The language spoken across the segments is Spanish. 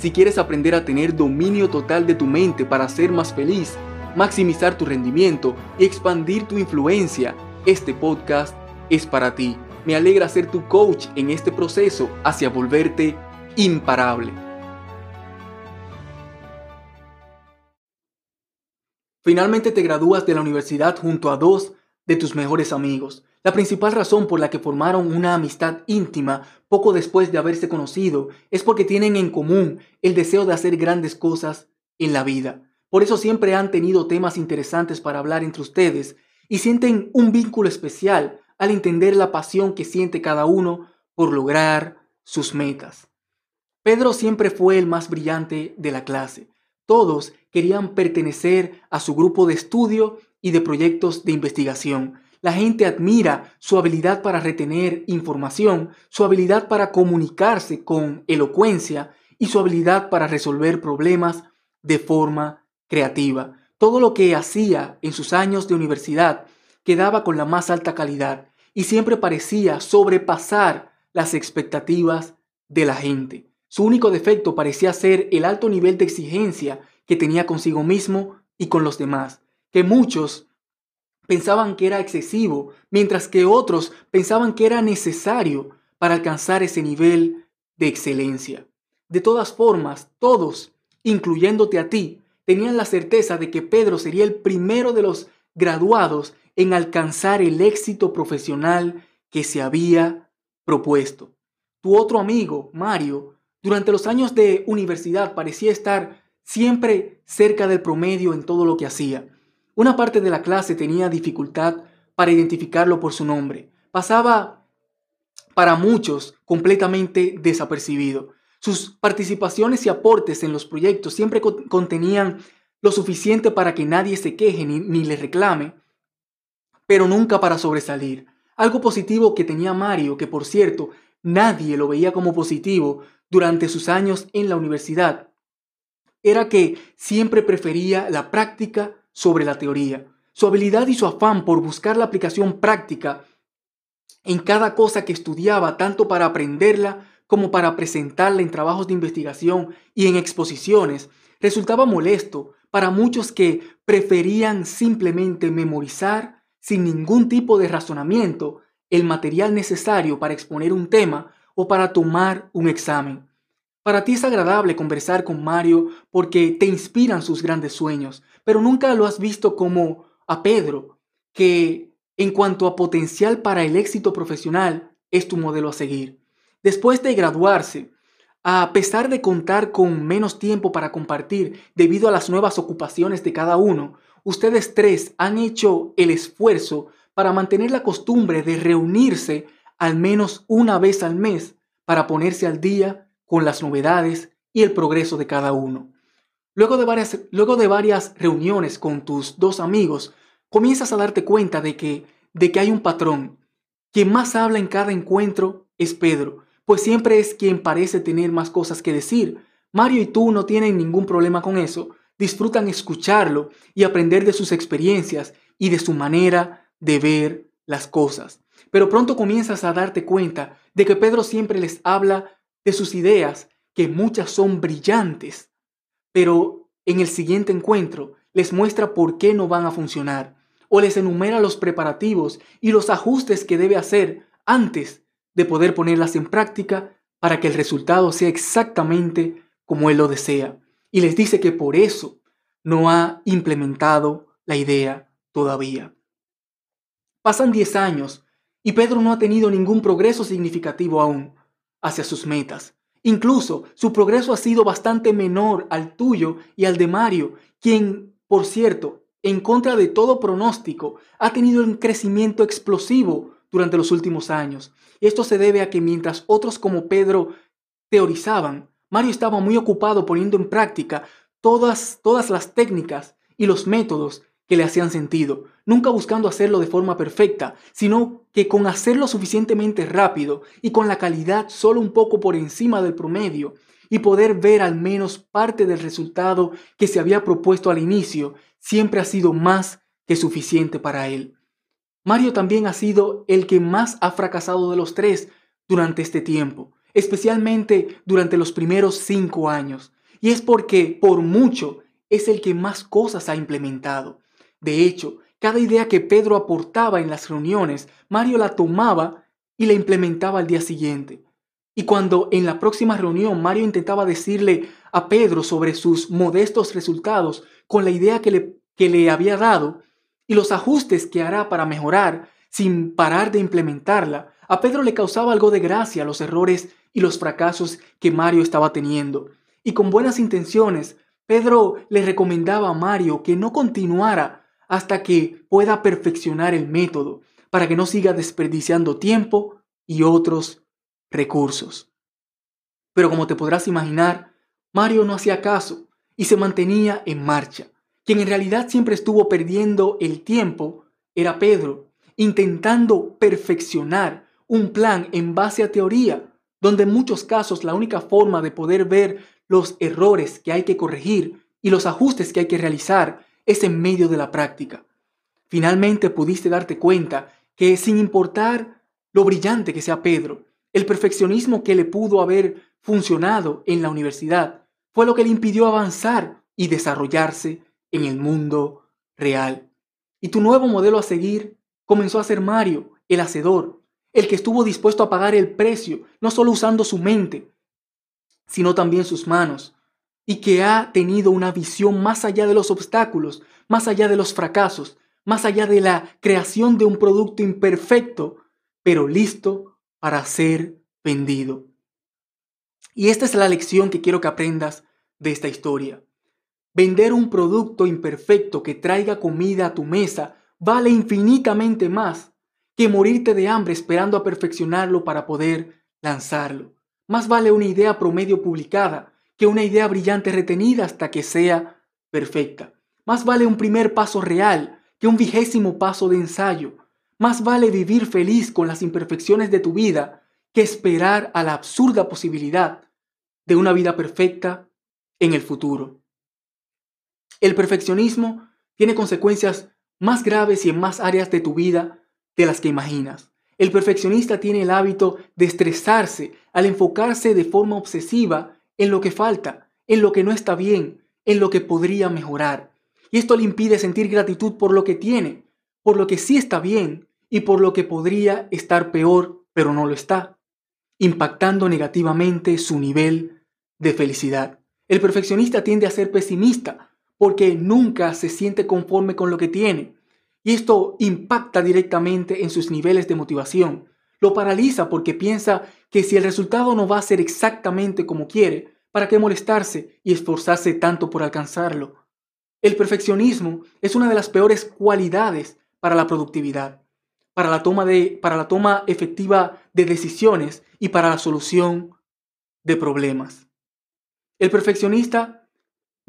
Si quieres aprender a tener dominio total de tu mente para ser más feliz, maximizar tu rendimiento y expandir tu influencia, este podcast es para ti. Me alegra ser tu coach en este proceso hacia volverte imparable. Finalmente te gradúas de la universidad junto a dos de tus mejores amigos. La principal razón por la que formaron una amistad íntima poco después de haberse conocido es porque tienen en común el deseo de hacer grandes cosas en la vida. Por eso siempre han tenido temas interesantes para hablar entre ustedes y sienten un vínculo especial al entender la pasión que siente cada uno por lograr sus metas. Pedro siempre fue el más brillante de la clase. Todos querían pertenecer a su grupo de estudio y de proyectos de investigación. La gente admira su habilidad para retener información, su habilidad para comunicarse con elocuencia y su habilidad para resolver problemas de forma creativa. Todo lo que hacía en sus años de universidad quedaba con la más alta calidad y siempre parecía sobrepasar las expectativas de la gente. Su único defecto parecía ser el alto nivel de exigencia que tenía consigo mismo y con los demás, que muchos pensaban que era excesivo, mientras que otros pensaban que era necesario para alcanzar ese nivel de excelencia. De todas formas, todos, incluyéndote a ti, tenían la certeza de que Pedro sería el primero de los graduados en alcanzar el éxito profesional que se había propuesto. Tu otro amigo, Mario, durante los años de universidad parecía estar siempre cerca del promedio en todo lo que hacía. Una parte de la clase tenía dificultad para identificarlo por su nombre. Pasaba para muchos completamente desapercibido. Sus participaciones y aportes en los proyectos siempre contenían lo suficiente para que nadie se queje ni, ni le reclame, pero nunca para sobresalir. Algo positivo que tenía Mario, que por cierto, nadie lo veía como positivo durante sus años en la universidad, era que siempre prefería la práctica sobre la teoría. Su habilidad y su afán por buscar la aplicación práctica en cada cosa que estudiaba, tanto para aprenderla como para presentarla en trabajos de investigación y en exposiciones, resultaba molesto para muchos que preferían simplemente memorizar sin ningún tipo de razonamiento el material necesario para exponer un tema o para tomar un examen. Para ti es agradable conversar con Mario porque te inspiran sus grandes sueños, pero nunca lo has visto como a Pedro, que en cuanto a potencial para el éxito profesional es tu modelo a seguir. Después de graduarse, a pesar de contar con menos tiempo para compartir debido a las nuevas ocupaciones de cada uno, ustedes tres han hecho el esfuerzo para mantener la costumbre de reunirse al menos una vez al mes para ponerse al día con las novedades y el progreso de cada uno. Luego de, varias, luego de varias reuniones con tus dos amigos, comienzas a darte cuenta de que, de que hay un patrón. Quien más habla en cada encuentro es Pedro, pues siempre es quien parece tener más cosas que decir. Mario y tú no tienen ningún problema con eso, disfrutan escucharlo y aprender de sus experiencias y de su manera de ver las cosas. Pero pronto comienzas a darte cuenta de que Pedro siempre les habla de sus ideas, que muchas son brillantes, pero en el siguiente encuentro les muestra por qué no van a funcionar, o les enumera los preparativos y los ajustes que debe hacer antes de poder ponerlas en práctica para que el resultado sea exactamente como él lo desea. Y les dice que por eso no ha implementado la idea todavía. Pasan 10 años y Pedro no ha tenido ningún progreso significativo aún hacia sus metas. Incluso su progreso ha sido bastante menor al tuyo y al de Mario, quien, por cierto, en contra de todo pronóstico, ha tenido un crecimiento explosivo durante los últimos años. Esto se debe a que mientras otros como Pedro teorizaban, Mario estaba muy ocupado poniendo en práctica todas, todas las técnicas y los métodos que le hacían sentido, nunca buscando hacerlo de forma perfecta, sino que con hacerlo suficientemente rápido y con la calidad solo un poco por encima del promedio, y poder ver al menos parte del resultado que se había propuesto al inicio, siempre ha sido más que suficiente para él. Mario también ha sido el que más ha fracasado de los tres durante este tiempo, especialmente durante los primeros cinco años. Y es porque, por mucho, es el que más cosas ha implementado. De hecho, cada idea que Pedro aportaba en las reuniones, Mario la tomaba y la implementaba al día siguiente. Y cuando en la próxima reunión Mario intentaba decirle a Pedro sobre sus modestos resultados con la idea que le, que le había dado y los ajustes que hará para mejorar sin parar de implementarla, a Pedro le causaba algo de gracia los errores y los fracasos que Mario estaba teniendo. Y con buenas intenciones, Pedro le recomendaba a Mario que no continuara hasta que pueda perfeccionar el método, para que no siga desperdiciando tiempo y otros recursos. Pero como te podrás imaginar, Mario no hacía caso y se mantenía en marcha. Quien en realidad siempre estuvo perdiendo el tiempo era Pedro, intentando perfeccionar un plan en base a teoría donde en muchos casos la única forma de poder ver los errores que hay que corregir y los ajustes que hay que realizar es en medio de la práctica. Finalmente pudiste darte cuenta que sin importar lo brillante que sea Pedro, el perfeccionismo que le pudo haber funcionado en la universidad fue lo que le impidió avanzar y desarrollarse en el mundo real. Y tu nuevo modelo a seguir comenzó a ser Mario, el hacedor, el que estuvo dispuesto a pagar el precio, no solo usando su mente, sino también sus manos, y que ha tenido una visión más allá de los obstáculos, más allá de los fracasos, más allá de la creación de un producto imperfecto, pero listo para ser vendido. Y esta es la lección que quiero que aprendas de esta historia. Vender un producto imperfecto que traiga comida a tu mesa vale infinitamente más que morirte de hambre esperando a perfeccionarlo para poder lanzarlo. Más vale una idea promedio publicada que una idea brillante retenida hasta que sea perfecta. Más vale un primer paso real que un vigésimo paso de ensayo. Más vale vivir feliz con las imperfecciones de tu vida que esperar a la absurda posibilidad de una vida perfecta en el futuro. El perfeccionismo tiene consecuencias más graves y en más áreas de tu vida de las que imaginas. El perfeccionista tiene el hábito de estresarse al enfocarse de forma obsesiva en lo que falta, en lo que no está bien, en lo que podría mejorar. Y esto le impide sentir gratitud por lo que tiene, por lo que sí está bien y por lo que podría estar peor, pero no lo está, impactando negativamente su nivel de felicidad. El perfeccionista tiende a ser pesimista porque nunca se siente conforme con lo que tiene y esto impacta directamente en sus niveles de motivación. Lo paraliza porque piensa que si el resultado no va a ser exactamente como quiere, ¿para qué molestarse y esforzarse tanto por alcanzarlo? El perfeccionismo es una de las peores cualidades para la productividad, para la toma, de, para la toma efectiva de decisiones y para la solución de problemas. El perfeccionista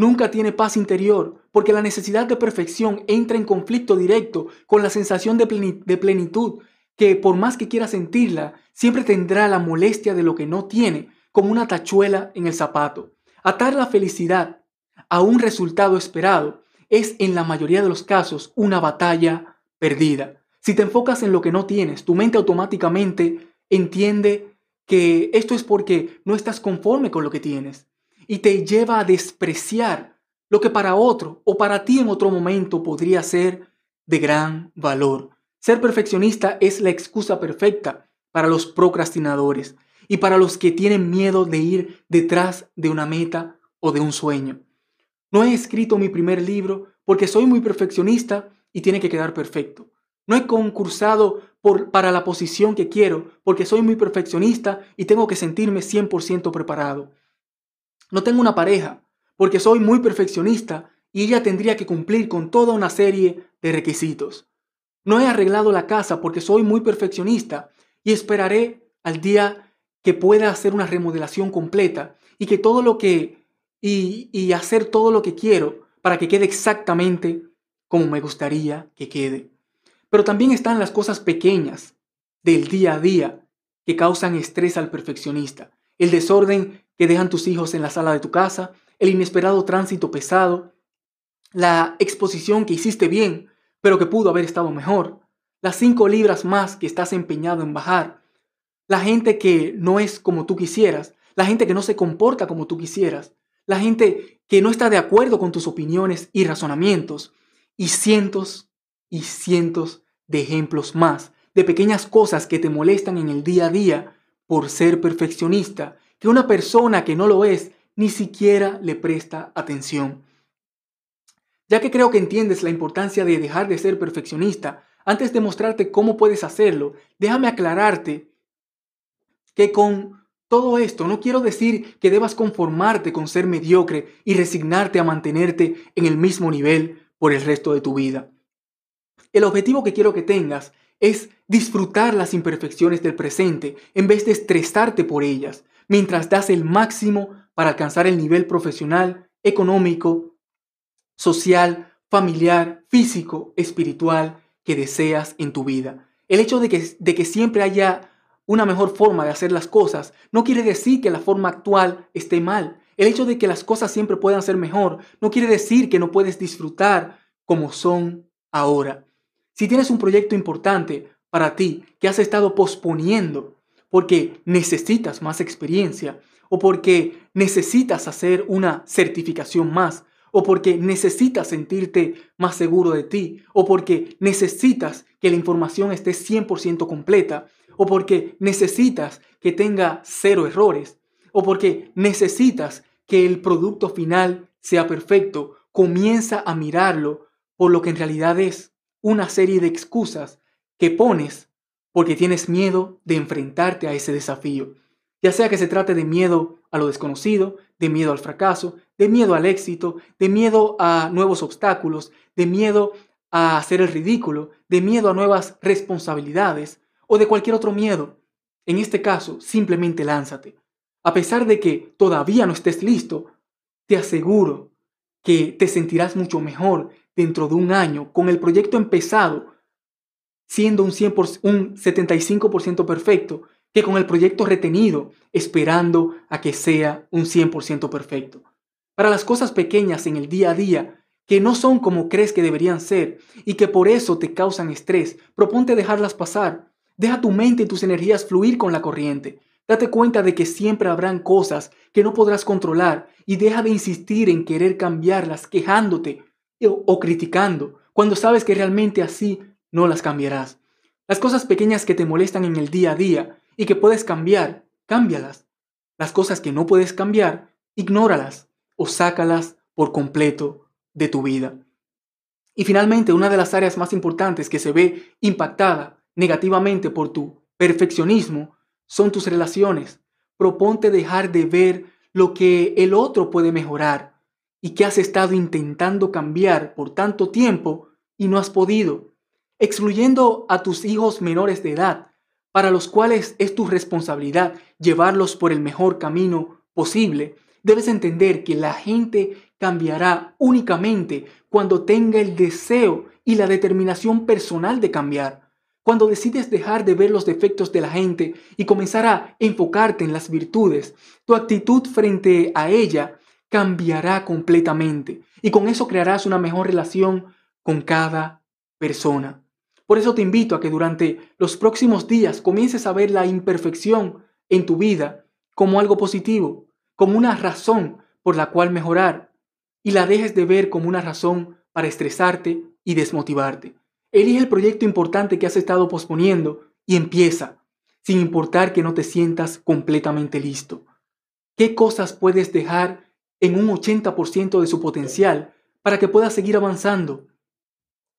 Nunca tiene paz interior porque la necesidad de perfección entra en conflicto directo con la sensación de, plenitud que por más que quiera sentirla, siempre tendrá la molestia de lo que no tiene, como una tachuela en el zapato. Atar la felicidad a un resultado esperado es en la mayoría de los casos una batalla perdida. Si te enfocas en lo que no tienes, tu mente automáticamente entiende que esto es porque no estás conforme con lo que tienes y te lleva a despreciar lo que para otro o para ti en otro momento podría ser de gran valor. Ser perfeccionista es la excusa perfecta para los procrastinadores y para los que tienen miedo de ir detrás de una meta o de un sueño. No he escrito mi primer libro porque soy muy perfeccionista y tiene que quedar perfecto. No he concursado para la posición que quiero porque soy muy perfeccionista y tengo que sentirme 100% preparado. No tengo una pareja porque soy muy perfeccionista y ella tendría que cumplir con toda una serie de requisitos. No he arreglado la casa porque soy muy perfeccionista y esperaré al día que pueda hacer una remodelación completa y que todo lo que y, y hacer todo lo que quiero para que quede exactamente como me gustaría que quede. Pero también están las cosas pequeñas del día a día que causan estrés al perfeccionista. El desorden que dejan tus hijos en la sala de tu casa, el inesperado tránsito pesado, la exposición que hiciste bien, pero que pudo haber estado mejor, las cinco libras más que estás empeñado en bajar, la gente que no es como tú quisieras, la gente que no se comporta como tú quisieras, la gente que no está de acuerdo con tus opiniones y razonamientos, y cientos y cientos de ejemplos más, de pequeñas cosas que te molestan en el día a día por ser perfeccionista, que una persona que no lo es ni siquiera le presta atención. Ya que creo que entiendes la importancia de dejar de ser perfeccionista, antes de mostrarte cómo puedes hacerlo, déjame aclararte que con todo esto no quiero decir que debas conformarte con ser mediocre y resignarte a mantenerte en el mismo nivel por el resto de tu vida. El objetivo que quiero que tengas es disfrutar las imperfecciones del presente en vez de estresarte por ellas, mientras das el máximo para alcanzar el nivel profesional, económico, social, familiar, físico, espiritual que deseas en tu vida. El hecho de que, de que siempre haya una mejor forma de hacer las cosas no quiere decir que la forma actual esté mal. El hecho de que las cosas siempre puedan ser mejor no quiere decir que no puedes disfrutar como son ahora. Si tienes un proyecto importante para ti que has estado posponiendo porque necesitas más experiencia o porque necesitas hacer una certificación más o porque necesitas sentirte más seguro de ti o porque necesitas que la información esté 100% completa o porque necesitas que tenga cero errores, o porque necesitas que el producto final sea perfecto, comienza a mirarlo por lo que en realidad es una serie de excusas que pones porque tienes miedo de enfrentarte a ese desafío. Ya sea que se trate de miedo a lo desconocido, de miedo al fracaso, de miedo al éxito, de miedo a nuevos obstáculos, de miedo a hacer el ridículo, de miedo a nuevas responsabilidades, o de cualquier otro miedo. En este caso, simplemente lánzate. A pesar de que todavía no estés listo, te aseguro que te sentirás mucho mejor dentro de un año con el proyecto empezado siendo un, 100%, un 75% perfecto que con el proyecto retenido esperando a que sea un 100% perfecto. Para las cosas pequeñas en el día a día que no son como crees que deberían ser y que por eso te causan estrés, proponte dejarlas pasar Deja tu mente y tus energías fluir con la corriente. Date cuenta de que siempre habrán cosas que no podrás controlar y deja de insistir en querer cambiarlas quejándote o, criticando cuando sabes que realmente así no las cambiarás. Las cosas pequeñas que te molestan en el día a día y que puedes cambiar, cámbialas. Las cosas que no puedes cambiar, ignóralas o sácalas por completo de tu vida. Y finalmente, una de las áreas más importantes que se ve impactada negativamente por tu perfeccionismo son tus relaciones. Proponte dejar de ver lo que el otro puede mejorar y que has estado intentando cambiar por tanto tiempo y no has podido, excluyendo a tus hijos menores de edad, para los cuales es tu responsabilidad llevarlos por el mejor camino posible. Debes entender que la gente cambiará únicamente cuando tenga el deseo y la determinación personal de cambiar. Cuando decides dejar de ver los defectos de la gente y comenzar a enfocarte en las virtudes, tu actitud frente a ella cambiará completamente y con eso crearás una mejor relación con cada persona. Por eso te invito a que durante los próximos días comiences a ver la imperfección en tu vida como algo positivo, como una razón por la cual mejorar y la dejes de ver como una razón para estresarte y desmotivarte. Elige el proyecto importante que has estado posponiendo y empieza, sin importar que no te sientas completamente listo. ¿Qué cosas puedes dejar en un 80% de su potencial para que puedas seguir avanzando?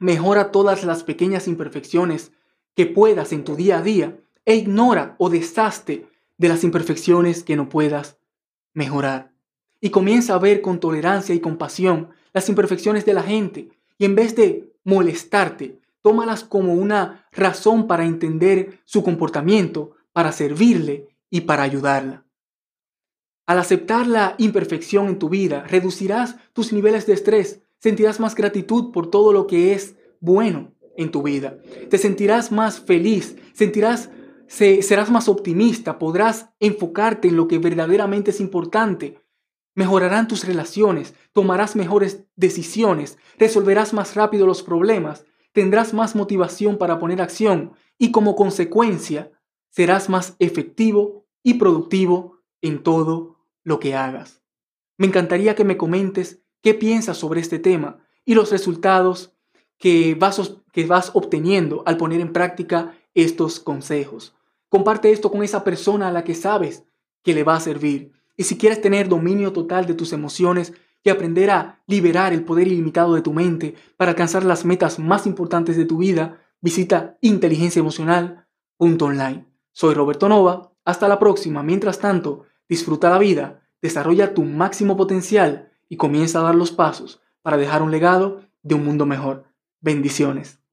Mejora todas las pequeñas imperfecciones que puedas en tu día a día e ignora o deshazte de las imperfecciones que no puedas mejorar. Y comienza a ver con tolerancia y compasión las imperfecciones de la gente y en vez de molestarte, tómalas como una razón para entender su comportamiento, para servirle y para ayudarla. Al aceptar la imperfección en tu vida, reducirás tus niveles de estrés, sentirás más gratitud por todo lo que es bueno en tu vida, te sentirás más feliz, sentirás serás más optimista, podrás enfocarte en lo que verdaderamente es importante, mejorarán tus relaciones, tomarás mejores decisiones, resolverás más rápido los problemas, tendrás más motivación para poner acción y como consecuencia serás más efectivo y productivo en todo lo que hagas. Me encantaría que me comentes qué piensas sobre este tema y los resultados que vas, que vas obteniendo al poner en práctica estos consejos. Comparte esto con esa persona a la que sabes que le va a servir. Y si quieres tener dominio total de tus emociones y aprender a liberar el poder ilimitado de tu mente para alcanzar las metas más importantes de tu vida, visita inteligenciaemocional.online. Soy Roberto Nova. Hasta la próxima. Mientras tanto, disfruta la vida, desarrolla tu máximo potencial y comienza a dar los pasos para dejar un legado de un mundo mejor. Bendiciones.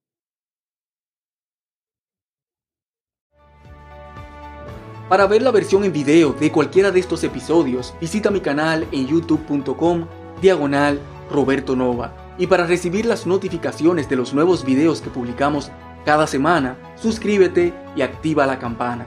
Para ver la versión en video de cualquiera de estos episodios, visita mi canal en youtube.com diagonal Roberto Nova. Y para recibir las notificaciones de los nuevos videos que publicamos cada semana, suscríbete y activa la campana.